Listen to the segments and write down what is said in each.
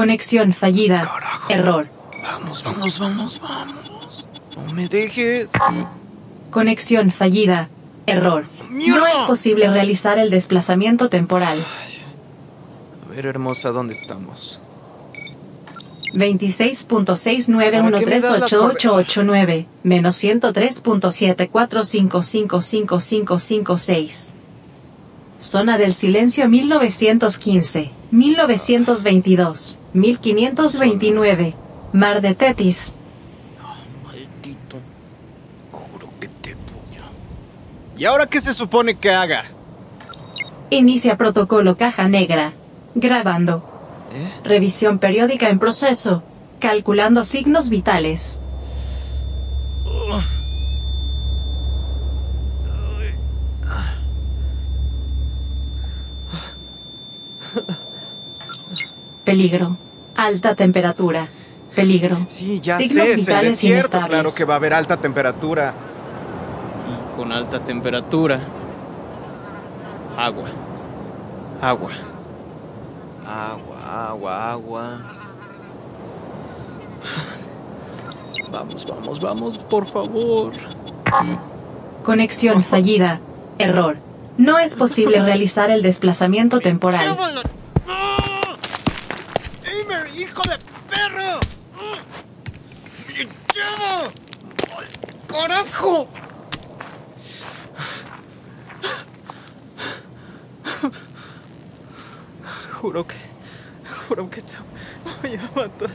Conexión fallida. Carajo. Error. Vamos, vamos, vamos, vamos. No me dejes. Conexión fallida. Error. ¡Mierda! No es posible realizar el desplazamiento temporal. A ver, hermosa, ¿dónde estamos? 26.69138889 menos 103.74555556. Zona del silencio 1915, 1922, 1529. Mar de Tetis. Maldito. Juro que te voy a... ¿Y ahora qué se supone que haga? Inicia protocolo caja negra. Grabando. ¿Eh? Revisión periódica en proceso. Calculando signos vitales. Peligro. Alta temperatura. Peligro. Sí, ya Signos sé, es el vitales desierto. inestables. Claro que va a haber alta temperatura. Y con alta temperatura. Agua. Agua. Agua, agua, agua. Vamos, vamos, vamos, por favor. Conexión fallida. Error. No es posible realizar el desplazamiento temporal. ¡Llévalo! ¡Ah! ¡Emer, hijo de perro! ¡Ah! ¡Me llevo! ¡Ay, ¡Carajo! Juro que. Juro que te voy a matar.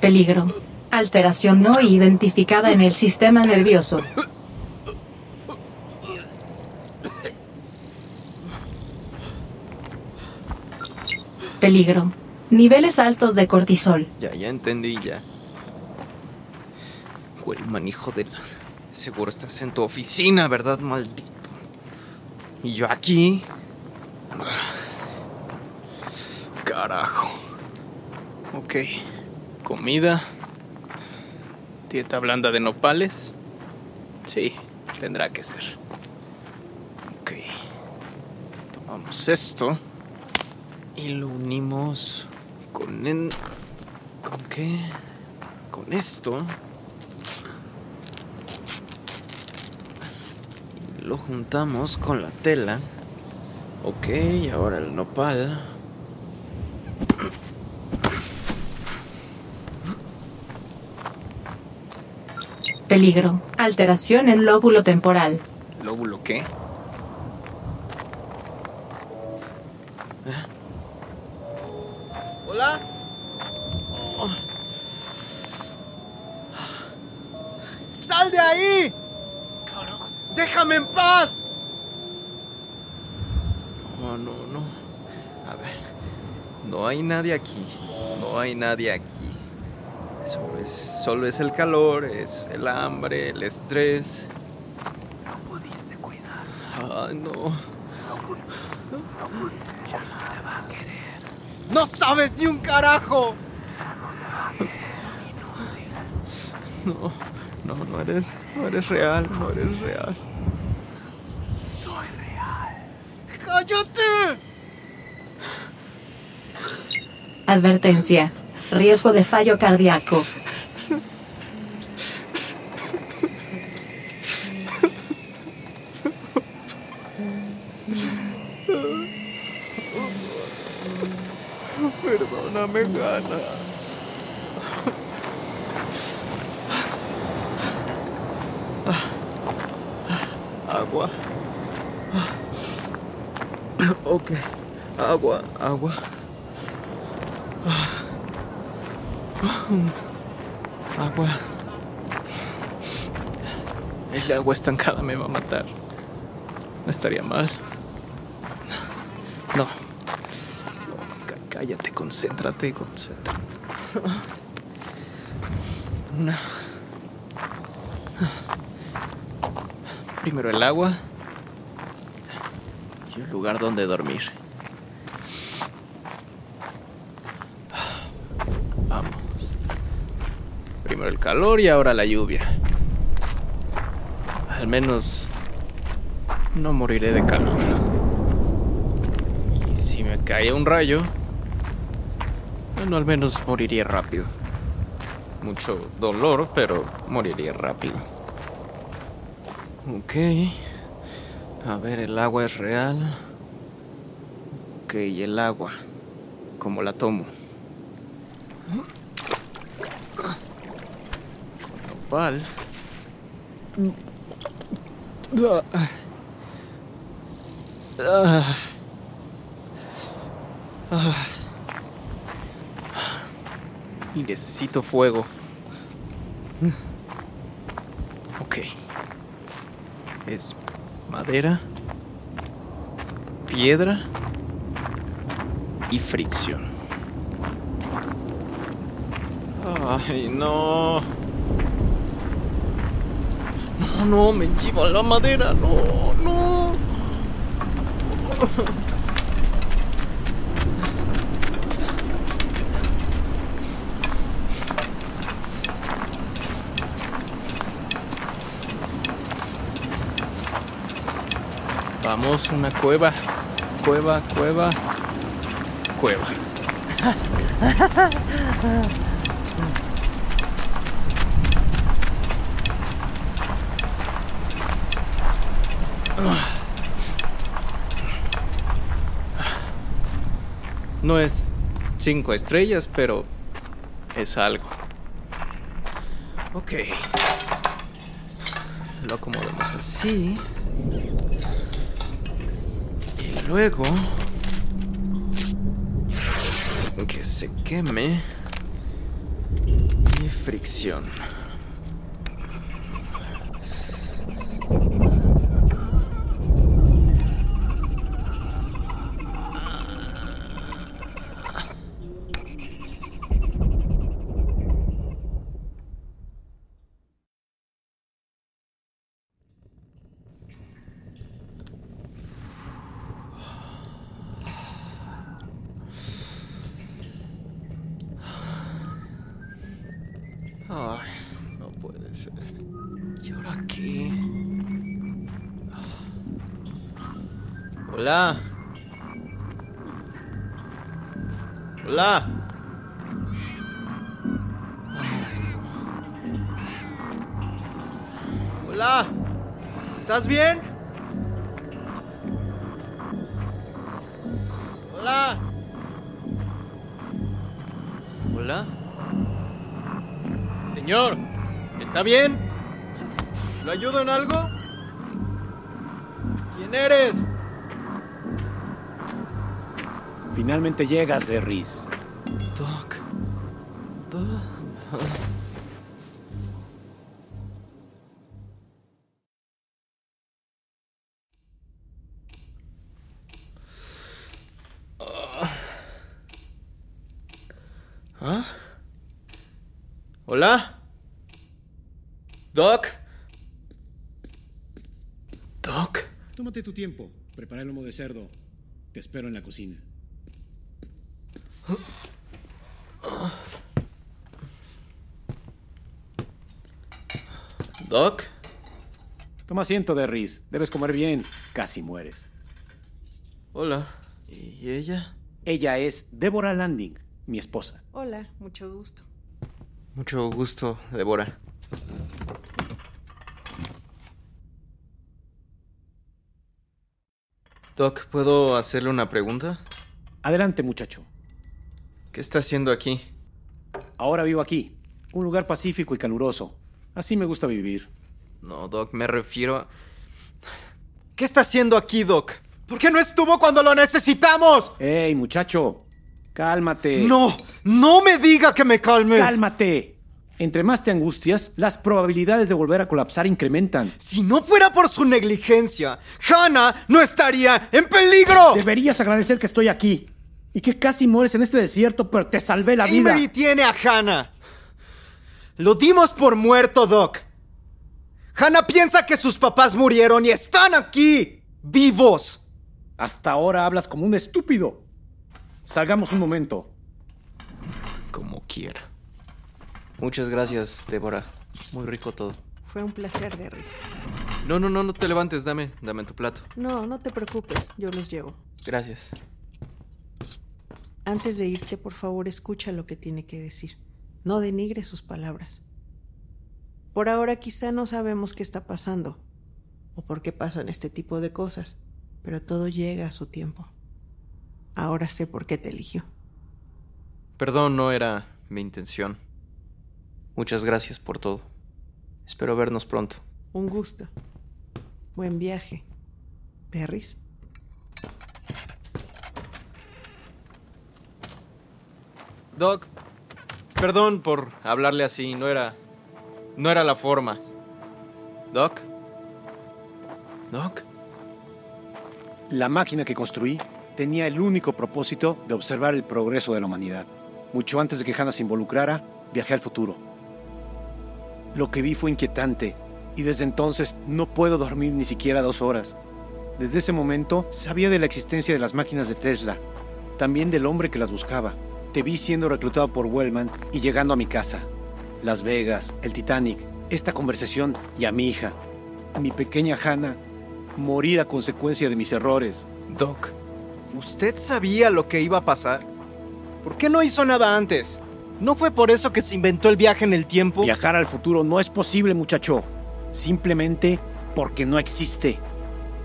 Peligro. Alteración no identificada en el sistema nervioso. Peligro. Niveles altos de cortisol. Ya, ya entendí, ya. Wellman, hijo de la... Seguro estás en tu oficina, ¿verdad, maldito? Y yo aquí... Carajo. Ok. Comida. Dieta blanda de nopales. Sí, tendrá que ser. Ok. Tomamos esto. Y lo unimos con... en- ¿Con qué? Con esto. Y lo juntamos con la tela. Ok, ahora el nopal. Peligro. Alteración en lóbulo temporal. ¿Lóbulo qué? ¡Déjame en paz! No, no, no. A ver. No hay nadie aquí. No hay nadie aquí. Solo es, solo es el calor, es el hambre, el estrés. pudiste cuidar. Ay, no. Ya no te va a querer. ¡No sabes ni un carajo! No, no, no eres, no eres real, no eres real. Soy real. ¡Cállate! Advertencia. Riesgo de fallo cardíaco. Perdóname, Gana. Agua. Ok. Agua, agua. Agua. El agua estancada me va a matar. No estaría mal. No. No, cá- cállate, concéntrate, concéntrate. Una. Primero el agua. Y lugar donde dormir. Vamos. Primero el calor y ahora la lluvia. Al menos no moriré de calor. cae un rayo, bueno, al menos moriría rápido. Mucho dolor, pero moriría rápido. Ok. A ver, el agua es real. Ok, el agua. ¿Cómo la tomo? Con. Ah. Ah. Y necesito fuego. Ok. Es madera, piedra y fricción. Ay, no. No, no, me lleva la madera, no, no. Una cueva. Cueva, cueva. Cueva. No es cinco estrellas, pero es algo. Ok. Lo acomodamos así. Y luego... Que se queme. Y fricción. No puede ser. ¿Y ahora qué? Hola. Hola. Hola. ¿Estás bien? Señor, ¿está bien? ¿Lo ayudo en algo? ¿Quién eres? Finalmente llegas, Derris. Doc. Doc. ¿Ah? ¿Hola? ¿Doc? ¿Doc? Tómate tu tiempo. Prepara el lomo de cerdo. Te espero en la cocina. ¿Doc? Toma asiento, Derris. Debes comer bien. Casi mueres. Hola. ¿Y ella? Ella es Deborah Landing, mi esposa. Hola, mucho gusto. Mucho gusto, Débora. Doc, ¿puedo hacerle una pregunta? Adelante, muchacho. ¿Qué está haciendo aquí? Ahora vivo aquí. Un lugar pacífico y caluroso. Así me gusta vivir. No, Doc, me refiero a... ¿Qué está haciendo aquí, Doc? ¿Por qué no estuvo cuando lo necesitamos? ¡Ey, muchacho! Cálmate. No, no me diga que me calme. Cálmate. Entre más te angustias, las probabilidades de volver a colapsar incrementan. Si no fuera por su negligencia, Hannah no estaría en peligro. Deberías agradecer que estoy aquí. Y que casi mueres en este desierto, pero te salvé la vida. Emery tiene a Hannah. Lo dimos por muerto, Doc. Hannah piensa que sus papás murieron y están aquí, vivos. Hasta ahora hablas como un estúpido. Salgamos un momento. Como quiera. Muchas gracias, Débora. Muy rico todo. Fue un placer, Derris. No, no, no, no te levantes. Dame, dame tu plato. No, no te preocupes, yo los llevo. Gracias. Antes de irte, por favor, escucha lo que tiene que decir. No denigre sus palabras. Por ahora quizá no sabemos qué está pasando o por qué pasan este tipo de cosas, pero todo llega a su tiempo. Ahora sé por qué te eligió. Perdón, no era mi intención. Muchas gracias por todo. Espero vernos pronto. Un gusto. Buen viaje. Terris. Doc, perdón por hablarle así, no era. No era la forma. Doc. Doc. La máquina que construí tenía el único propósito de observar el progreso de la humanidad. Mucho antes de que Hannah se involucrara, viajé al futuro. Lo que vi fue inquietante y desde entonces no puedo dormir ni siquiera dos horas. Desde ese momento sabía de la existencia de las máquinas de Tesla, también del hombre que las buscaba. Te vi siendo reclutado por Wellman y llegando a mi casa. Las Vegas, el Titanic, esta conversación y a mi hija, mi pequeña Hannah, morir a consecuencia de mis errores. Doc, ¿usted sabía lo que iba a pasar? ¿Por qué no hizo nada antes? ¿No fue por eso que se inventó el viaje en el tiempo? Viajar al futuro no es posible, muchacho. Simplemente porque no existe.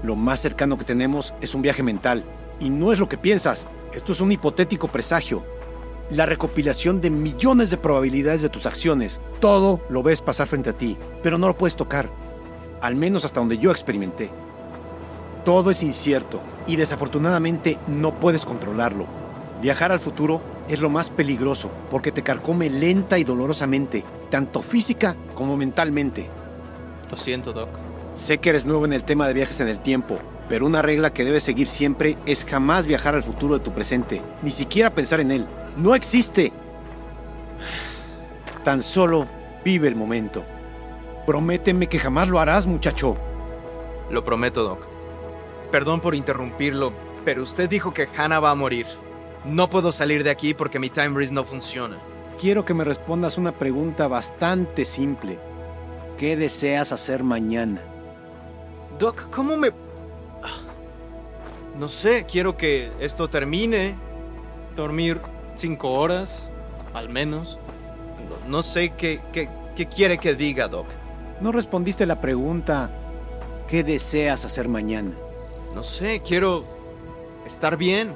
Lo más cercano que tenemos es un viaje mental. Y no es lo que piensas. Esto es un hipotético presagio. La recopilación de millones de probabilidades de tus acciones. Todo lo ves pasar frente a ti, pero no lo puedes tocar. Al menos hasta donde yo experimenté. Todo es incierto y desafortunadamente no puedes controlarlo. Viajar al futuro es lo más peligroso porque te carcome lenta y dolorosamente, tanto física como mentalmente. Lo siento, Doc. Sé que eres nuevo en el tema de viajes en el tiempo, pero una regla que debes seguir siempre es jamás viajar al futuro de tu presente, ni siquiera pensar en él. No existe. Tan solo vive el momento. Prométeme que jamás lo harás, muchacho. Lo prometo, Doc. Perdón por interrumpirlo, pero usted dijo que Hannah va a morir. No puedo salir de aquí porque mi time breeze no funciona. Quiero que me respondas una pregunta bastante simple. ¿Qué deseas hacer mañana? Doc, ¿cómo me... No sé, quiero que esto termine. Dormir cinco horas, al menos. No, no sé qué, qué, qué quiere que diga, Doc. No respondiste la pregunta. ¿Qué deseas hacer mañana? No sé, quiero estar bien.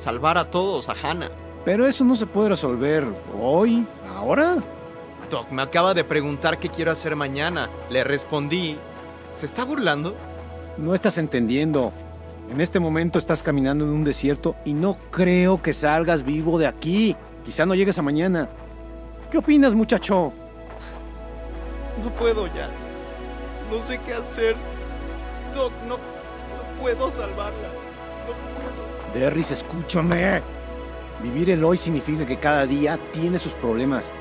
Salvar a todos, a Hannah. Pero eso no se puede resolver hoy, ahora. Doc, me acaba de preguntar qué quiero hacer mañana. Le respondí. ¿Se está burlando? No estás entendiendo. En este momento estás caminando en un desierto y no creo que salgas vivo de aquí. Quizá no llegues a mañana. ¿Qué opinas, muchacho? No puedo ya. No sé qué hacer. Doc, no, no puedo salvarla. No puedo. Derris, escúchame. Vivir el hoy significa que cada día tiene sus problemas.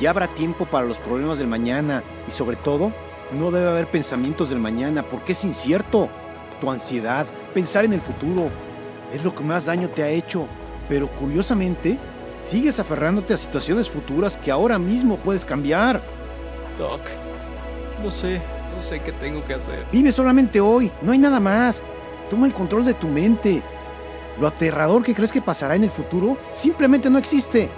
Ya habrá tiempo para los problemas del mañana y sobre todo, no debe haber pensamientos del mañana porque es incierto. Tu ansiedad, pensar en el futuro, es lo que más daño te ha hecho. Pero curiosamente, sigues aferrándote a situaciones futuras que ahora mismo puedes cambiar. Doc, no sé, no sé qué tengo que hacer. Vive solamente hoy, no hay nada más. Toma el control de tu mente. Lo aterrador que crees que pasará en el futuro simplemente no existe.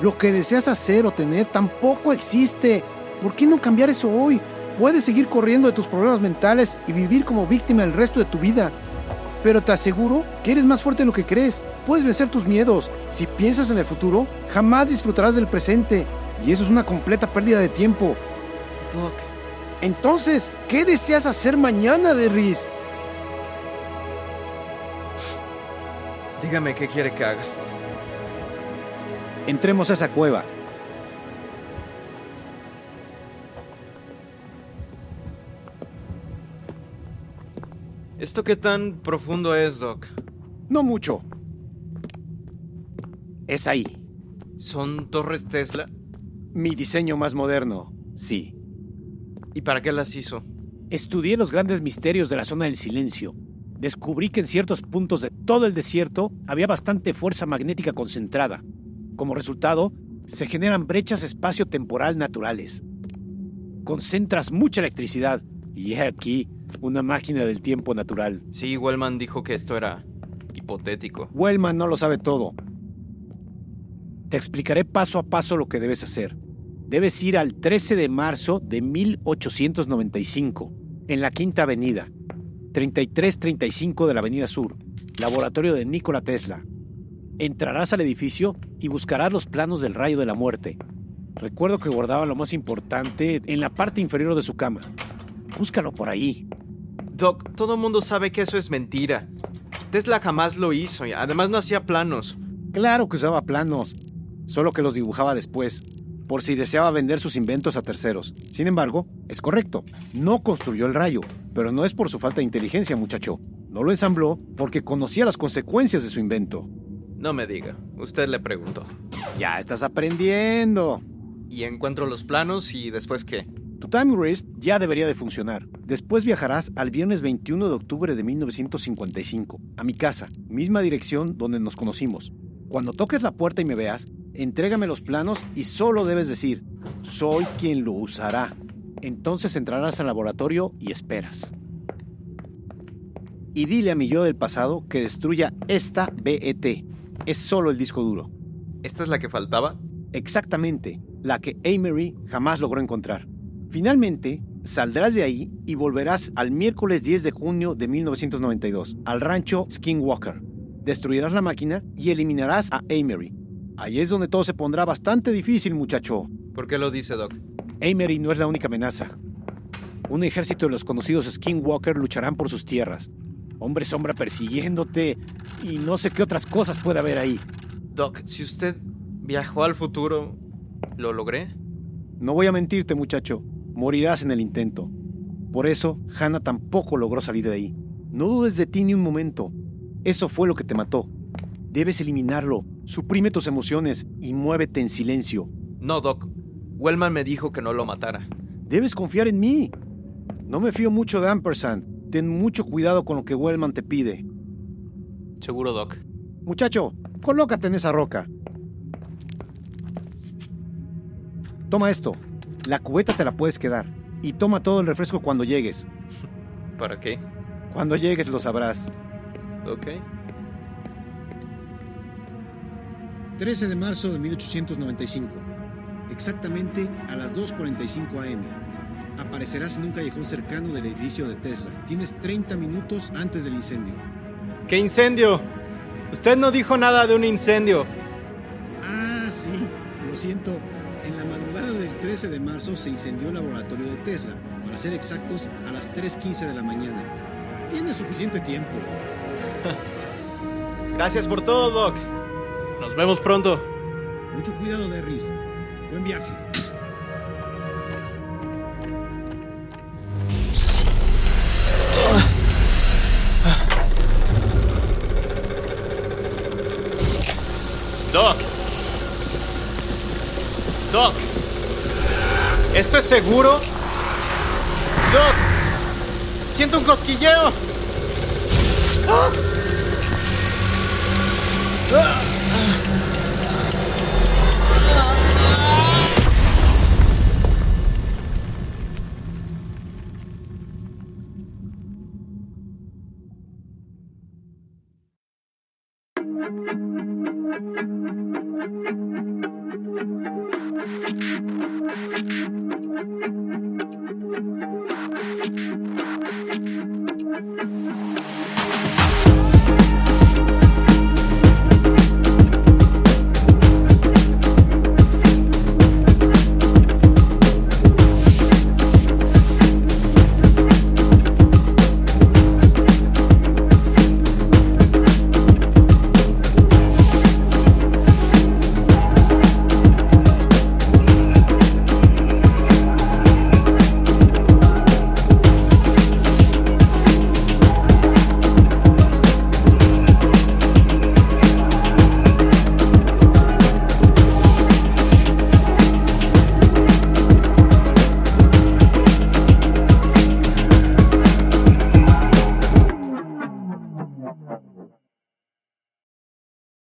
Lo que deseas hacer o tener tampoco existe. ¿Por qué no cambiar eso hoy? Puedes seguir corriendo de tus problemas mentales y vivir como víctima el resto de tu vida. Pero te aseguro que eres más fuerte de lo que crees. Puedes vencer tus miedos. Si piensas en el futuro, jamás disfrutarás del presente. Y eso es una completa pérdida de tiempo. Entonces, ¿qué deseas hacer mañana, Derris? Dígame qué quiere que haga. Entremos a esa cueva. ¿Esto qué tan profundo es, Doc? No mucho. Es ahí. ¿Son torres Tesla? Mi diseño más moderno, sí. ¿Y para qué las hizo? Estudié los grandes misterios de la zona del silencio. Descubrí que en ciertos puntos de todo el desierto había bastante fuerza magnética concentrada. Como resultado, se generan brechas espacio-temporal naturales. Concentras mucha electricidad y he aquí una máquina del tiempo natural. Sí, Wellman dijo que esto era hipotético. Wellman no lo sabe todo. Te explicaré paso a paso lo que debes hacer. Debes ir al 13 de marzo de 1895, en la Quinta Avenida, 3335 de la Avenida Sur, laboratorio de Nikola Tesla. Entrarás al edificio y buscarás los planos del rayo de la muerte. Recuerdo que guardaba lo más importante en la parte inferior de su cama. Búscalo por ahí. Doc, todo el mundo sabe que eso es mentira. Tesla jamás lo hizo y además no hacía planos. Claro que usaba planos, solo que los dibujaba después, por si deseaba vender sus inventos a terceros. Sin embargo, es correcto, no construyó el rayo, pero no es por su falta de inteligencia, muchacho. No lo ensambló porque conocía las consecuencias de su invento. No me diga, usted le preguntó. Ya estás aprendiendo. Y encuentro los planos y después qué. Tu time wrist ya debería de funcionar. Después viajarás al viernes 21 de octubre de 1955, a mi casa, misma dirección donde nos conocimos. Cuando toques la puerta y me veas, entrégame los planos y solo debes decir, soy quien lo usará. Entonces entrarás al laboratorio y esperas. Y dile a mi yo del pasado que destruya esta BET. Es solo el disco duro. ¿Esta es la que faltaba? Exactamente, la que Amory jamás logró encontrar. Finalmente, saldrás de ahí y volverás al miércoles 10 de junio de 1992, al rancho Skinwalker. Destruirás la máquina y eliminarás a Amory. Ahí es donde todo se pondrá bastante difícil, muchacho. ¿Por qué lo dice, Doc? Amory no es la única amenaza. Un ejército de los conocidos Skinwalker lucharán por sus tierras. Hombre sombra persiguiéndote y no sé qué otras cosas puede haber ahí. Doc, si usted viajó al futuro, ¿lo logré? No voy a mentirte, muchacho. Morirás en el intento. Por eso, Hannah tampoco logró salir de ahí. No dudes de ti ni un momento. Eso fue lo que te mató. Debes eliminarlo. Suprime tus emociones y muévete en silencio. No, Doc. Wellman me dijo que no lo matara. Debes confiar en mí. No me fío mucho de Ampersand. Ten mucho cuidado con lo que Wellman te pide. Seguro, Doc. Muchacho, colócate en esa roca. Toma esto. La cubeta te la puedes quedar. Y toma todo el refresco cuando llegues. ¿Para qué? Cuando llegues lo sabrás. Ok. 13 de marzo de 1895. Exactamente a las 2.45 am. Aparecerás en un callejón cercano del edificio de Tesla. Tienes 30 minutos antes del incendio. ¿Qué incendio? Usted no dijo nada de un incendio. Ah, sí. Lo siento. En la madrugada del 13 de marzo se incendió el laboratorio de Tesla. Para ser exactos, a las 3.15 de la mañana. Tienes suficiente tiempo. Gracias por todo, Doc. Nos vemos pronto. Mucho cuidado, Derris. Buen viaje. Doc. Doc. ¿Esto es seguro? Doc. Siento un cosquilleo.